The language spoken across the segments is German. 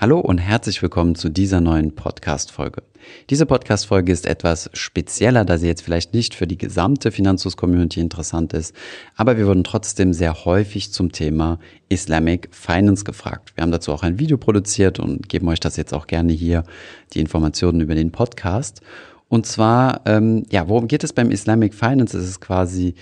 Hallo und herzlich willkommen zu dieser neuen Podcast-Folge. Diese Podcast-Folge ist etwas spezieller, da sie jetzt vielleicht nicht für die gesamte Finanzus-Community interessant ist, aber wir wurden trotzdem sehr häufig zum Thema Islamic Finance gefragt. Wir haben dazu auch ein Video produziert und geben euch das jetzt auch gerne hier, die Informationen über den Podcast. Und zwar, ähm, ja, worum geht es beim Islamic Finance? Es ist quasi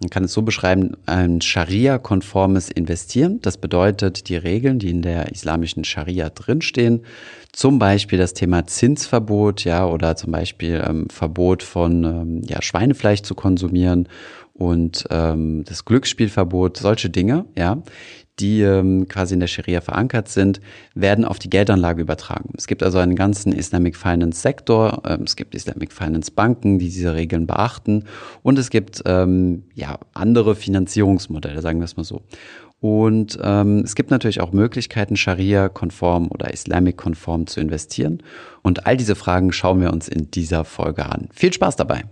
man kann es so beschreiben, ein Scharia-konformes Investieren. Das bedeutet, die Regeln, die in der islamischen Scharia drinstehen, zum Beispiel das Thema Zinsverbot, ja, oder zum Beispiel ähm, Verbot von ähm, ja, Schweinefleisch zu konsumieren und ähm, das Glücksspielverbot, solche Dinge, ja, die ähm, quasi in der Scharia verankert sind, werden auf die Geldanlage übertragen. Es gibt also einen ganzen Islamic Finance Sektor, ähm, es gibt Islamic Finance Banken, die diese Regeln beachten und es gibt ähm, ja andere Finanzierungsmodelle, sagen wir es mal so. Und ähm, es gibt natürlich auch Möglichkeiten, Scharia-konform oder Islamic-konform zu investieren. Und all diese Fragen schauen wir uns in dieser Folge an. Viel Spaß dabei!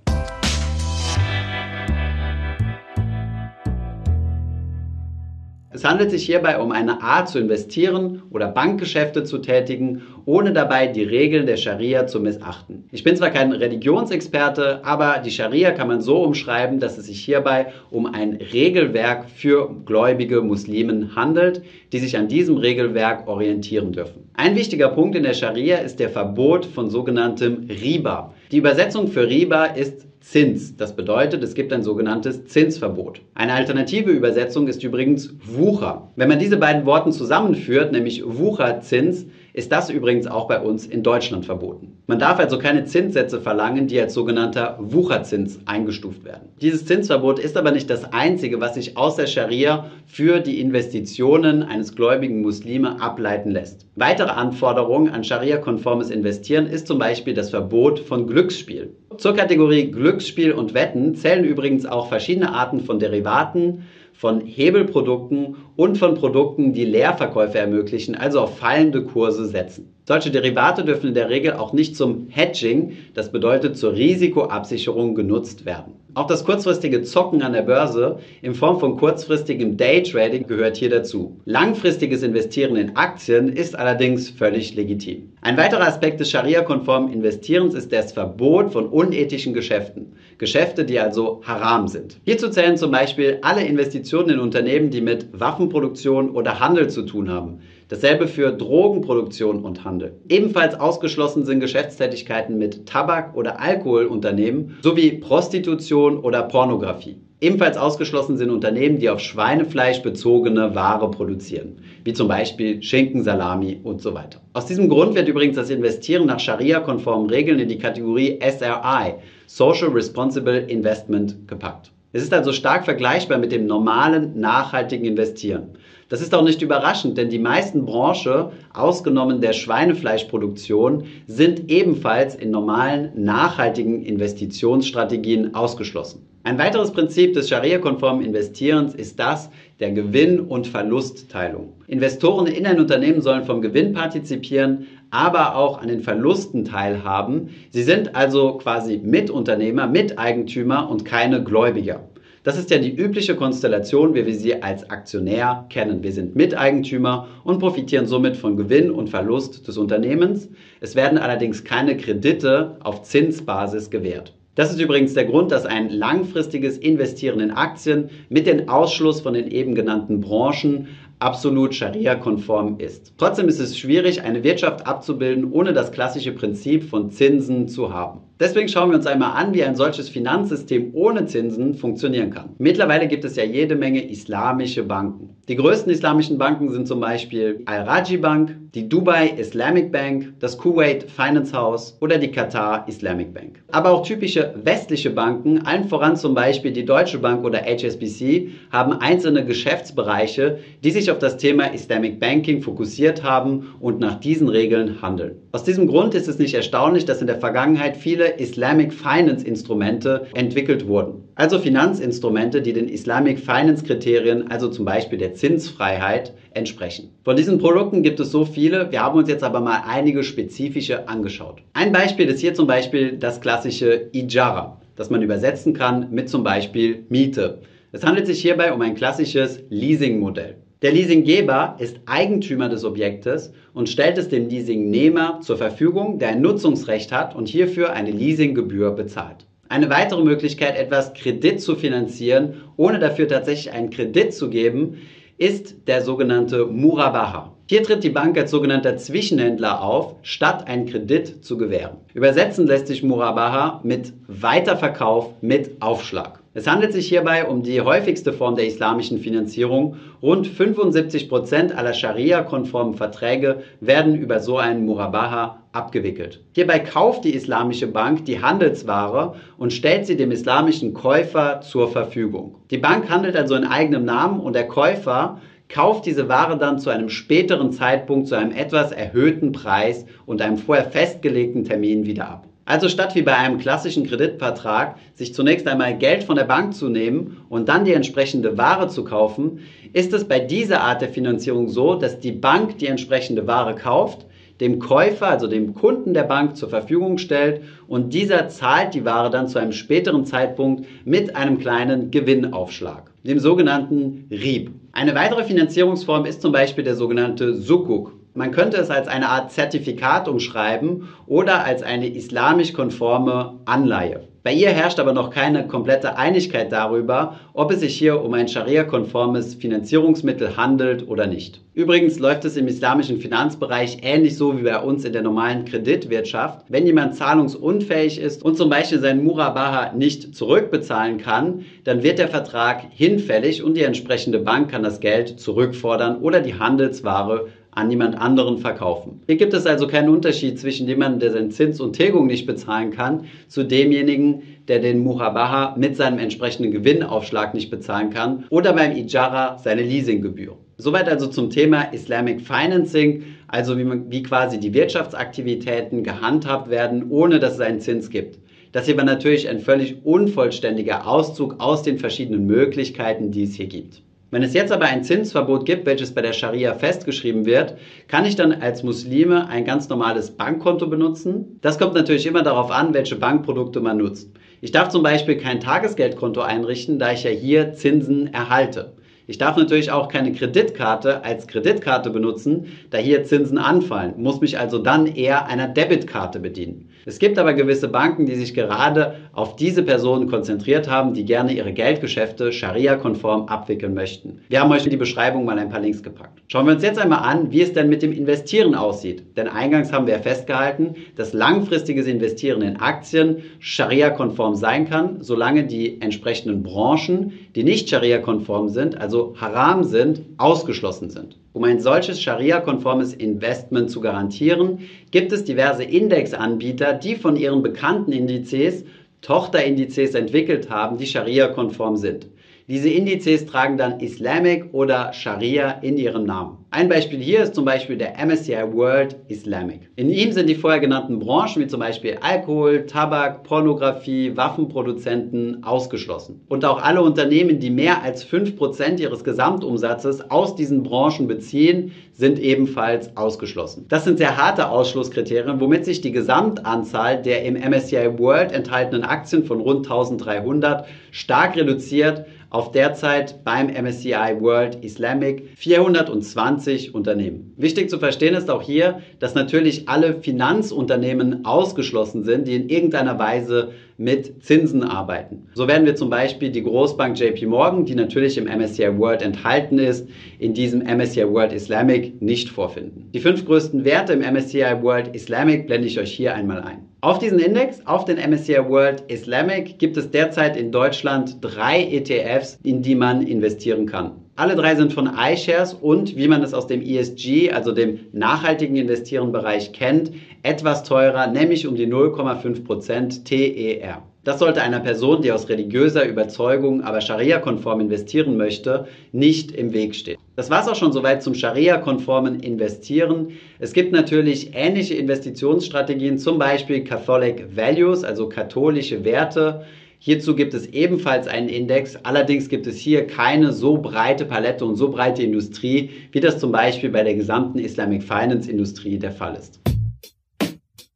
Es handelt sich hierbei um eine Art zu investieren oder Bankgeschäfte zu tätigen, ohne dabei die Regeln der Scharia zu missachten. Ich bin zwar kein Religionsexperte, aber die Scharia kann man so umschreiben, dass es sich hierbei um ein Regelwerk für gläubige Muslimen handelt, die sich an diesem Regelwerk orientieren dürfen. Ein wichtiger Punkt in der Scharia ist der Verbot von sogenanntem Riba. Die Übersetzung für Riba ist Zins. Das bedeutet, es gibt ein sogenanntes Zinsverbot. Eine alternative Übersetzung ist übrigens Wucher. Wenn man diese beiden Worte zusammenführt, nämlich Wucherzins, ist das übrigens auch bei uns in Deutschland verboten. Man darf also keine Zinssätze verlangen, die als sogenannter Wucherzins eingestuft werden. Dieses Zinsverbot ist aber nicht das einzige, was sich aus der Scharia für die Investitionen eines gläubigen Muslime ableiten lässt. Weitere Anforderungen an Scharia-konformes Investieren ist zum Beispiel das Verbot von Glücksspiel. Zur Kategorie Glücksspiel und Wetten zählen übrigens auch verschiedene Arten von Derivaten, von Hebelprodukten und von Produkten, die Leerverkäufe ermöglichen, also auf fallende Kurse setzen. Solche Derivate dürfen in der Regel auch nicht zum Hedging, das bedeutet zur Risikoabsicherung, genutzt werden. Auch das kurzfristige Zocken an der Börse in Form von kurzfristigem Daytrading gehört hier dazu. Langfristiges Investieren in Aktien ist allerdings völlig legitim. Ein weiterer Aspekt des Scharia-konformen Investierens ist das Verbot von unethischen Geschäften. Geschäfte, die also haram sind. Hierzu zählen zum Beispiel alle Investitionen in Unternehmen, die mit Waffenproduktion oder Handel zu tun haben. Dasselbe für Drogenproduktion und Handel. Ebenfalls ausgeschlossen sind Geschäftstätigkeiten mit Tabak- oder Alkoholunternehmen sowie Prostitution oder Pornografie. Ebenfalls ausgeschlossen sind Unternehmen, die auf Schweinefleisch bezogene Ware produzieren, wie zum Beispiel Schinken, Salami und so weiter. Aus diesem Grund wird übrigens das Investieren nach Scharia-konformen Regeln in die Kategorie SRI, Social Responsible Investment, gepackt. Es ist also stark vergleichbar mit dem normalen, nachhaltigen Investieren. Das ist auch nicht überraschend, denn die meisten Branchen, ausgenommen der Schweinefleischproduktion, sind ebenfalls in normalen, nachhaltigen Investitionsstrategien ausgeschlossen. Ein weiteres Prinzip des Scharia-konformen Investierens ist das der Gewinn- und Verlustteilung. Investoren in ein Unternehmen sollen vom Gewinn partizipieren, aber auch an den Verlusten teilhaben. Sie sind also quasi Mitunternehmer, Miteigentümer und keine Gläubiger. Das ist ja die übliche Konstellation, wie wir sie als Aktionär kennen. Wir sind Miteigentümer und profitieren somit von Gewinn und Verlust des Unternehmens. Es werden allerdings keine Kredite auf Zinsbasis gewährt. Das ist übrigens der Grund, dass ein langfristiges Investieren in Aktien mit dem Ausschluss von den eben genannten Branchen absolut Scharia-konform ist. Trotzdem ist es schwierig, eine Wirtschaft abzubilden, ohne das klassische Prinzip von Zinsen zu haben. Deswegen schauen wir uns einmal an, wie ein solches Finanzsystem ohne Zinsen funktionieren kann. Mittlerweile gibt es ja jede Menge islamische Banken. Die größten islamischen Banken sind zum Beispiel Al-Raji Bank, die Dubai Islamic Bank, das Kuwait Finance House oder die Qatar Islamic Bank. Aber auch typische westliche Banken, allen voran zum Beispiel die Deutsche Bank oder HSBC, haben einzelne Geschäftsbereiche, die sich auf das Thema Islamic Banking fokussiert haben und nach diesen Regeln handeln. Aus diesem Grund ist es nicht erstaunlich, dass in der Vergangenheit viele Islamic Finance Instrumente entwickelt wurden. Also Finanzinstrumente, die den Islamic Finance Kriterien, also zum Beispiel der Zinsfreiheit, entsprechen. Von diesen Produkten gibt es so viele, wir haben uns jetzt aber mal einige spezifische angeschaut. Ein Beispiel ist hier zum Beispiel das klassische Ijara, das man übersetzen kann mit zum Beispiel Miete. Es handelt sich hierbei um ein klassisches Leasing-Modell. Der Leasinggeber ist Eigentümer des Objektes und stellt es dem Leasingnehmer zur Verfügung, der ein Nutzungsrecht hat und hierfür eine Leasinggebühr bezahlt. Eine weitere Möglichkeit, etwas Kredit zu finanzieren, ohne dafür tatsächlich einen Kredit zu geben, ist der sogenannte Murabaha. Hier tritt die Bank als sogenannter Zwischenhändler auf, statt einen Kredit zu gewähren. Übersetzen lässt sich Murabaha mit Weiterverkauf mit Aufschlag. Es handelt sich hierbei um die häufigste Form der islamischen Finanzierung. Rund 75 Prozent aller Scharia-konformen Verträge werden über so einen Murabaha abgewickelt. Hierbei kauft die islamische Bank die Handelsware und stellt sie dem islamischen Käufer zur Verfügung. Die Bank handelt also in eigenem Namen und der Käufer kauft diese Ware dann zu einem späteren Zeitpunkt zu einem etwas erhöhten Preis und einem vorher festgelegten Termin wieder ab. Also statt wie bei einem klassischen Kreditvertrag sich zunächst einmal Geld von der Bank zu nehmen und dann die entsprechende Ware zu kaufen, ist es bei dieser Art der Finanzierung so, dass die Bank die entsprechende Ware kauft, dem Käufer, also dem Kunden der Bank zur Verfügung stellt und dieser zahlt die Ware dann zu einem späteren Zeitpunkt mit einem kleinen Gewinnaufschlag, dem sogenannten RIB. Eine weitere Finanzierungsform ist zum Beispiel der sogenannte Sukuk. Man könnte es als eine Art Zertifikat umschreiben oder als eine islamisch konforme Anleihe. Bei ihr herrscht aber noch keine komplette Einigkeit darüber, ob es sich hier um ein Scharia-konformes Finanzierungsmittel handelt oder nicht. Übrigens läuft es im islamischen Finanzbereich ähnlich so wie bei uns in der normalen Kreditwirtschaft. Wenn jemand zahlungsunfähig ist und zum Beispiel seinen Murabaha nicht zurückbezahlen kann, dann wird der Vertrag hinfällig und die entsprechende Bank kann das Geld zurückfordern oder die Handelsware an jemand anderen verkaufen. Hier gibt es also keinen Unterschied zwischen jemandem, der seinen Zins und Tilgung nicht bezahlen kann, zu demjenigen, der den Murabaha mit seinem entsprechenden Gewinnaufschlag nicht bezahlen kann oder beim Ijara seine Leasinggebühr. Soweit also zum Thema Islamic Financing, also wie, man, wie quasi die Wirtschaftsaktivitäten gehandhabt werden, ohne dass es einen Zins gibt. Das hier war natürlich ein völlig unvollständiger Auszug aus den verschiedenen Möglichkeiten, die es hier gibt. Wenn es jetzt aber ein Zinsverbot gibt, welches bei der Scharia festgeschrieben wird, kann ich dann als Muslime ein ganz normales Bankkonto benutzen? Das kommt natürlich immer darauf an, welche Bankprodukte man nutzt. Ich darf zum Beispiel kein Tagesgeldkonto einrichten, da ich ja hier Zinsen erhalte. Ich darf natürlich auch keine Kreditkarte als Kreditkarte benutzen, da hier Zinsen anfallen, muss mich also dann eher einer Debitkarte bedienen. Es gibt aber gewisse Banken, die sich gerade auf diese Personen konzentriert haben, die gerne ihre Geldgeschäfte Scharia-konform abwickeln möchten. Wir haben euch in die Beschreibung mal ein paar Links gepackt. Schauen wir uns jetzt einmal an, wie es denn mit dem Investieren aussieht. Denn eingangs haben wir festgehalten, dass langfristiges Investieren in Aktien Scharia-konform sein kann, solange die entsprechenden Branchen, die nicht Scharia-konform sind, also haram sind, ausgeschlossen sind. Um ein solches Scharia-konformes Investment zu garantieren, gibt es diverse Indexanbieter, die von ihren bekannten Indizes Tochterindizes entwickelt haben, die Scharia-konform sind. Diese Indizes tragen dann Islamic oder Sharia in ihrem Namen. Ein Beispiel hier ist zum Beispiel der MSCI World Islamic. In ihm sind die vorher genannten Branchen wie zum Beispiel Alkohol, Tabak, Pornografie, Waffenproduzenten ausgeschlossen. Und auch alle Unternehmen, die mehr als 5% ihres Gesamtumsatzes aus diesen Branchen beziehen, sind ebenfalls ausgeschlossen. Das sind sehr harte Ausschlusskriterien, womit sich die Gesamtanzahl der im MSCI World enthaltenen Aktien von rund 1300 stark reduziert auf derzeit beim MSCI World Islamic 420 Unternehmen. Wichtig zu verstehen ist auch hier, dass natürlich alle Finanzunternehmen ausgeschlossen sind, die in irgendeiner Weise mit Zinsen arbeiten. So werden wir zum Beispiel die Großbank JP Morgan, die natürlich im MSCI World enthalten ist, in diesem MSCI World Islamic nicht vorfinden. Die fünf größten Werte im MSCI World Islamic blende ich euch hier einmal ein. Auf diesen Index, auf den MSCI World Islamic, gibt es derzeit in Deutschland drei ETFs, in die man investieren kann. Alle drei sind von iShares und, wie man es aus dem ESG, also dem nachhaltigen Investieren-Bereich kennt, etwas teurer, nämlich um die 0,5% TER. Das sollte einer Person, die aus religiöser Überzeugung, aber Scharia-konform investieren möchte, nicht im Weg stehen. Das war es auch schon soweit zum Scharia-konformen Investieren. Es gibt natürlich ähnliche Investitionsstrategien, zum Beispiel Catholic Values, also katholische Werte. Hierzu gibt es ebenfalls einen Index, allerdings gibt es hier keine so breite Palette und so breite Industrie, wie das zum Beispiel bei der gesamten Islamic Finance Industrie der Fall ist.